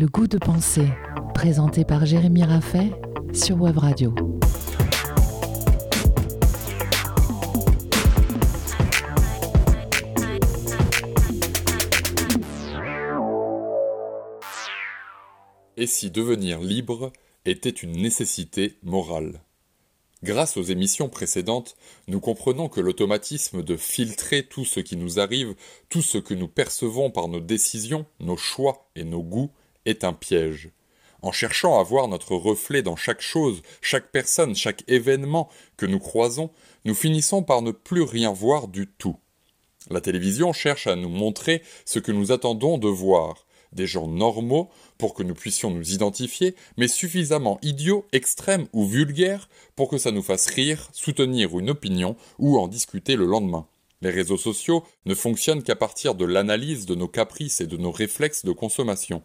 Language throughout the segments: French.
Le goût de penser, présenté par Jérémy Raffet sur Web Radio. Et si devenir libre était une nécessité morale? Grâce aux émissions précédentes, nous comprenons que l'automatisme de filtrer tout ce qui nous arrive, tout ce que nous percevons par nos décisions, nos choix et nos goûts, est un piège. En cherchant à voir notre reflet dans chaque chose, chaque personne, chaque événement que nous croisons, nous finissons par ne plus rien voir du tout. La télévision cherche à nous montrer ce que nous attendons de voir, des gens normaux pour que nous puissions nous identifier, mais suffisamment idiots, extrêmes ou vulgaires pour que ça nous fasse rire, soutenir une opinion ou en discuter le lendemain. Les réseaux sociaux ne fonctionnent qu'à partir de l'analyse de nos caprices et de nos réflexes de consommation.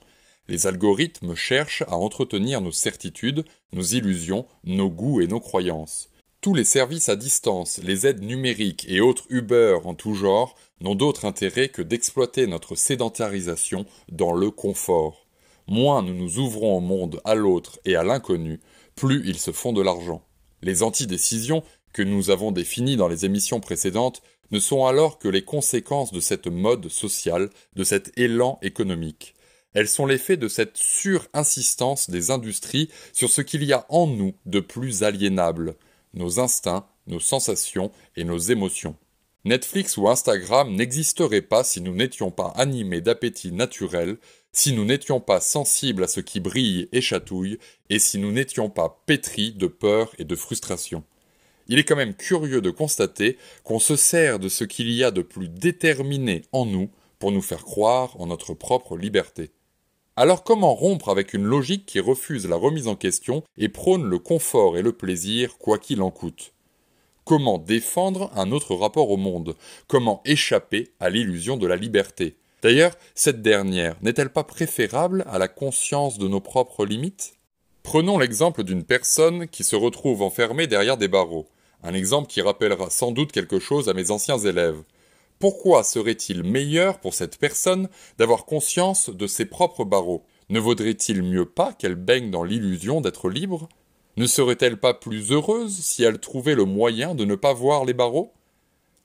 Les algorithmes cherchent à entretenir nos certitudes, nos illusions, nos goûts et nos croyances. Tous les services à distance, les aides numériques et autres Uber en tout genre n'ont d'autre intérêt que d'exploiter notre sédentarisation dans le confort. Moins nous nous ouvrons au monde, à l'autre et à l'inconnu, plus ils se font de l'argent. Les antidécisions, que nous avons définies dans les émissions précédentes, ne sont alors que les conséquences de cette mode sociale, de cet élan économique. Elles sont l'effet de cette sur-insistance des industries sur ce qu'il y a en nous de plus aliénable, nos instincts, nos sensations et nos émotions. Netflix ou Instagram n'existeraient pas si nous n'étions pas animés d'appétit naturel, si nous n'étions pas sensibles à ce qui brille et chatouille, et si nous n'étions pas pétris de peur et de frustration. Il est quand même curieux de constater qu'on se sert de ce qu'il y a de plus déterminé en nous pour nous faire croire en notre propre liberté. Alors comment rompre avec une logique qui refuse la remise en question et prône le confort et le plaisir quoi qu'il en coûte? Comment défendre un autre rapport au monde? Comment échapper à l'illusion de la liberté? D'ailleurs, cette dernière n'est-elle pas préférable à la conscience de nos propres limites? Prenons l'exemple d'une personne qui se retrouve enfermée derrière des barreaux. Un exemple qui rappellera sans doute quelque chose à mes anciens élèves. Pourquoi serait-il meilleur pour cette personne d'avoir conscience de ses propres barreaux? Ne vaudrait-il mieux pas qu'elle baigne dans l'illusion d'être libre? Ne serait-elle pas plus heureuse si elle trouvait le moyen de ne pas voir les barreaux?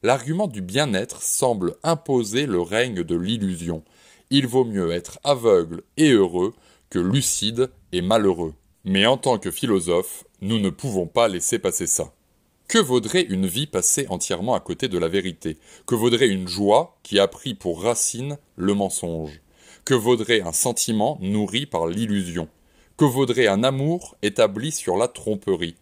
L'argument du bien-être semble imposer le règne de l'illusion. Il vaut mieux être aveugle et heureux que lucide et malheureux. Mais en tant que philosophe, nous ne pouvons pas laisser passer ça. Que vaudrait une vie passée entièrement à côté de la vérité? Que vaudrait une joie qui a pris pour racine le mensonge? Que vaudrait un sentiment nourri par l'illusion? Que vaudrait un amour établi sur la tromperie?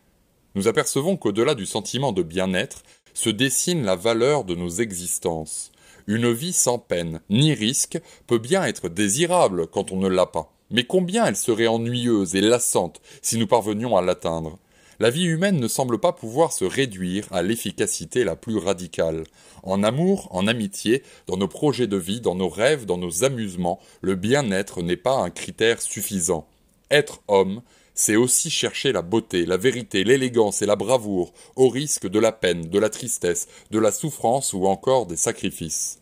Nous apercevons qu'au-delà du sentiment de bien-être se dessine la valeur de nos existences. Une vie sans peine ni risque peut bien être désirable quand on ne l'a pas, mais combien elle serait ennuyeuse et lassante si nous parvenions à l'atteindre la vie humaine ne semble pas pouvoir se réduire à l'efficacité la plus radicale. En amour, en amitié, dans nos projets de vie, dans nos rêves, dans nos amusements, le bien-être n'est pas un critère suffisant. Être homme, c'est aussi chercher la beauté, la vérité, l'élégance et la bravoure, au risque de la peine, de la tristesse, de la souffrance ou encore des sacrifices.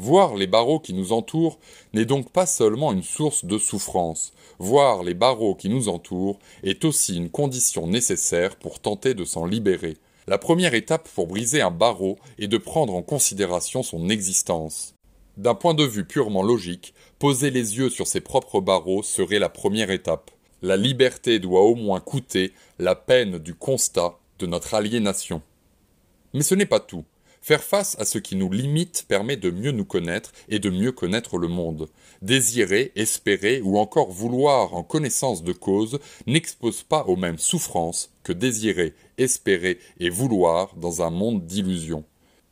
Voir les barreaux qui nous entourent n'est donc pas seulement une source de souffrance. Voir les barreaux qui nous entourent est aussi une condition nécessaire pour tenter de s'en libérer. La première étape pour briser un barreau est de prendre en considération son existence. D'un point de vue purement logique, poser les yeux sur ses propres barreaux serait la première étape. La liberté doit au moins coûter la peine du constat de notre aliénation. Mais ce n'est pas tout. Faire face à ce qui nous limite permet de mieux nous connaître et de mieux connaître le monde. Désirer, espérer ou encore vouloir en connaissance de cause n'expose pas aux mêmes souffrances que désirer, espérer et vouloir dans un monde d'illusions.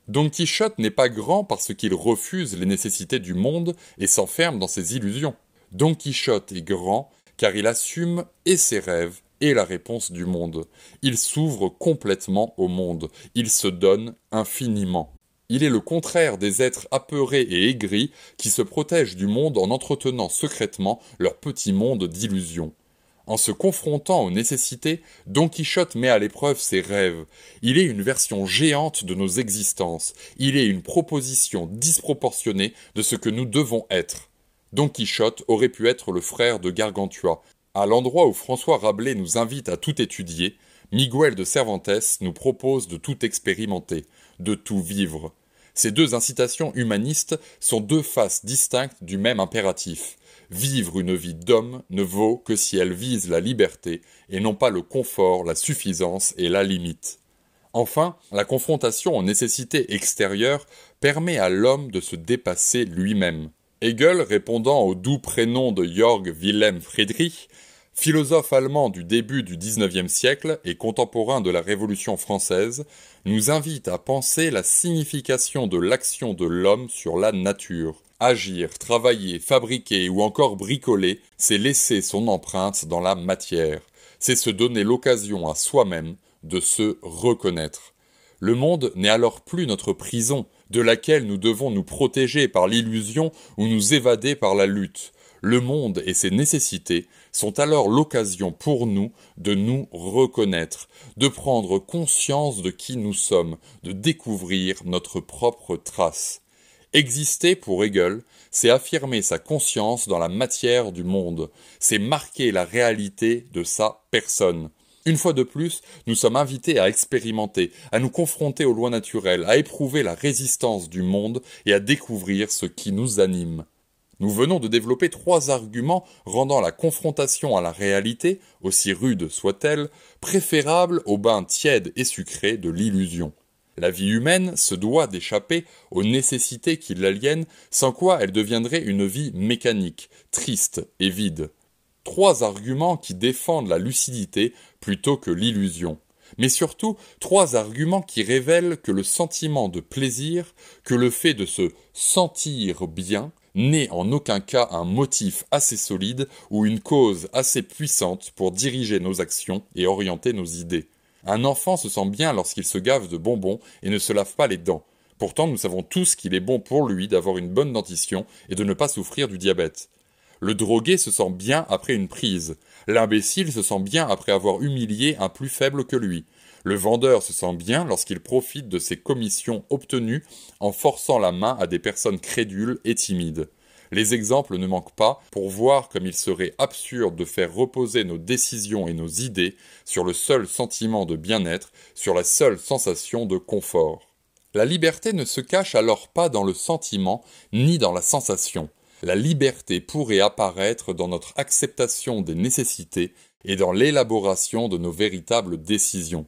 Don Quichotte n'est pas grand parce qu'il refuse les nécessités du monde et s'enferme dans ses illusions. Don Quichotte est grand car il assume et ses rêves et la réponse du monde. Il s'ouvre complètement au monde, il se donne infiniment. Il est le contraire des êtres apeurés et aigris qui se protègent du monde en entretenant secrètement leur petit monde d'illusions. En se confrontant aux nécessités, Don Quichotte met à l'épreuve ses rêves. Il est une version géante de nos existences. Il est une proposition disproportionnée de ce que nous devons être. Don Quichotte aurait pu être le frère de Gargantua. À l'endroit où François Rabelais nous invite à tout étudier, Miguel de Cervantes nous propose de tout expérimenter, de tout vivre. Ces deux incitations humanistes sont deux faces distinctes du même impératif. Vivre une vie d'homme ne vaut que si elle vise la liberté et non pas le confort, la suffisance et la limite. Enfin, la confrontation aux nécessités extérieures permet à l'homme de se dépasser lui-même. Hegel, répondant au doux prénom de Jörg Wilhelm Friedrich, philosophe allemand du début du XIXe siècle et contemporain de la Révolution française, nous invite à penser la signification de l'action de l'homme sur la nature. Agir, travailler, fabriquer ou encore bricoler, c'est laisser son empreinte dans la matière, c'est se donner l'occasion à soi-même de se reconnaître. Le monde n'est alors plus notre prison, de laquelle nous devons nous protéger par l'illusion ou nous évader par la lutte. Le monde et ses nécessités sont alors l'occasion pour nous de nous reconnaître, de prendre conscience de qui nous sommes, de découvrir notre propre trace. Exister pour Hegel, c'est affirmer sa conscience dans la matière du monde, c'est marquer la réalité de sa personne. Une fois de plus, nous sommes invités à expérimenter, à nous confronter aux lois naturelles, à éprouver la résistance du monde et à découvrir ce qui nous anime. Nous venons de développer trois arguments rendant la confrontation à la réalité, aussi rude soit-elle, préférable au bain tiède et sucré de l'illusion. La vie humaine se doit d'échapper aux nécessités qui l'aliènent, sans quoi elle deviendrait une vie mécanique, triste et vide. Trois arguments qui défendent la lucidité plutôt que l'illusion mais surtout trois arguments qui révèlent que le sentiment de plaisir, que le fait de se sentir bien, n'est en aucun cas un motif assez solide ou une cause assez puissante pour diriger nos actions et orienter nos idées. Un enfant se sent bien lorsqu'il se gave de bonbons et ne se lave pas les dents. Pourtant, nous savons tous qu'il est bon pour lui d'avoir une bonne dentition et de ne pas souffrir du diabète. Le drogué se sent bien après une prise. L'imbécile se sent bien après avoir humilié un plus faible que lui. Le vendeur se sent bien lorsqu'il profite de ses commissions obtenues en forçant la main à des personnes crédules et timides. Les exemples ne manquent pas pour voir comme il serait absurde de faire reposer nos décisions et nos idées sur le seul sentiment de bien-être, sur la seule sensation de confort. La liberté ne se cache alors pas dans le sentiment ni dans la sensation. La liberté pourrait apparaître dans notre acceptation des nécessités et dans l'élaboration de nos véritables décisions.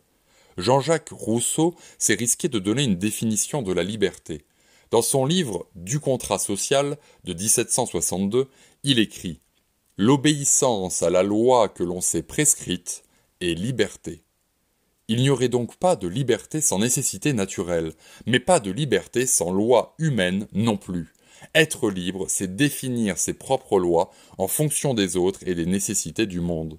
Jean-Jacques Rousseau s'est risqué de donner une définition de la liberté. Dans son livre Du contrat social de 1762, il écrit L'obéissance à la loi que l'on s'est prescrite est liberté. Il n'y aurait donc pas de liberté sans nécessité naturelle, mais pas de liberté sans loi humaine non plus. Être libre, c'est définir ses propres lois en fonction des autres et des nécessités du monde.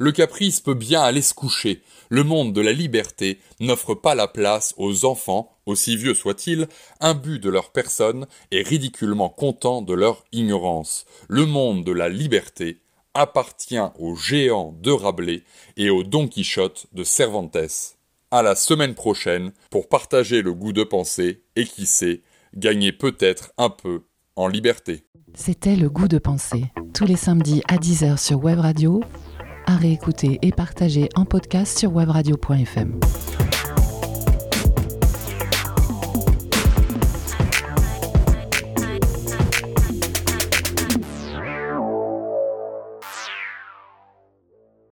Le caprice peut bien aller se coucher. Le monde de la liberté n'offre pas la place aux enfants, aussi vieux soient-ils, imbus de leur personne et ridiculement contents de leur ignorance. Le monde de la liberté appartient aux géants de Rabelais et aux Don Quichotte de Cervantes. À la semaine prochaine pour partager le goût de penser et qui sait, gagner peut-être un peu en liberté. C'était le goût de penser, tous les samedis à 10h sur Web Radio à réécouter et partager en podcast sur webradio.fm.